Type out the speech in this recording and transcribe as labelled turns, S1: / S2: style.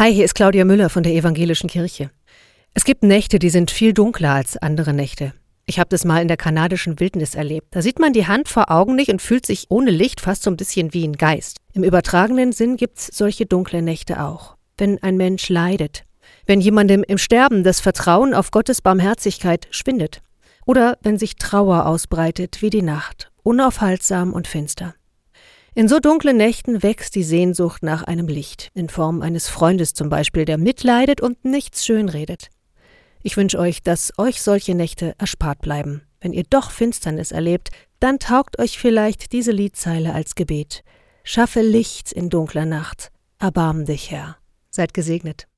S1: Hi, hier ist Claudia Müller von der Evangelischen Kirche. Es gibt Nächte, die sind viel dunkler als andere Nächte. Ich habe das mal in der kanadischen Wildnis erlebt. Da sieht man die Hand vor Augen nicht und fühlt sich ohne Licht fast so ein bisschen wie ein Geist. Im übertragenen Sinn gibt's solche dunkle Nächte auch. Wenn ein Mensch leidet, wenn jemandem im Sterben das Vertrauen auf Gottes Barmherzigkeit schwindet, oder wenn sich Trauer ausbreitet wie die Nacht, unaufhaltsam und finster. In so dunklen Nächten wächst die Sehnsucht nach einem Licht, in Form eines Freundes zum Beispiel, der mitleidet und nichts schönredet. Ich wünsche euch, dass euch solche Nächte erspart bleiben. Wenn ihr doch Finsternis erlebt, dann taugt euch vielleicht diese Liedzeile als Gebet. Schaffe Licht in dunkler Nacht. Erbarm dich, Herr. Seid gesegnet.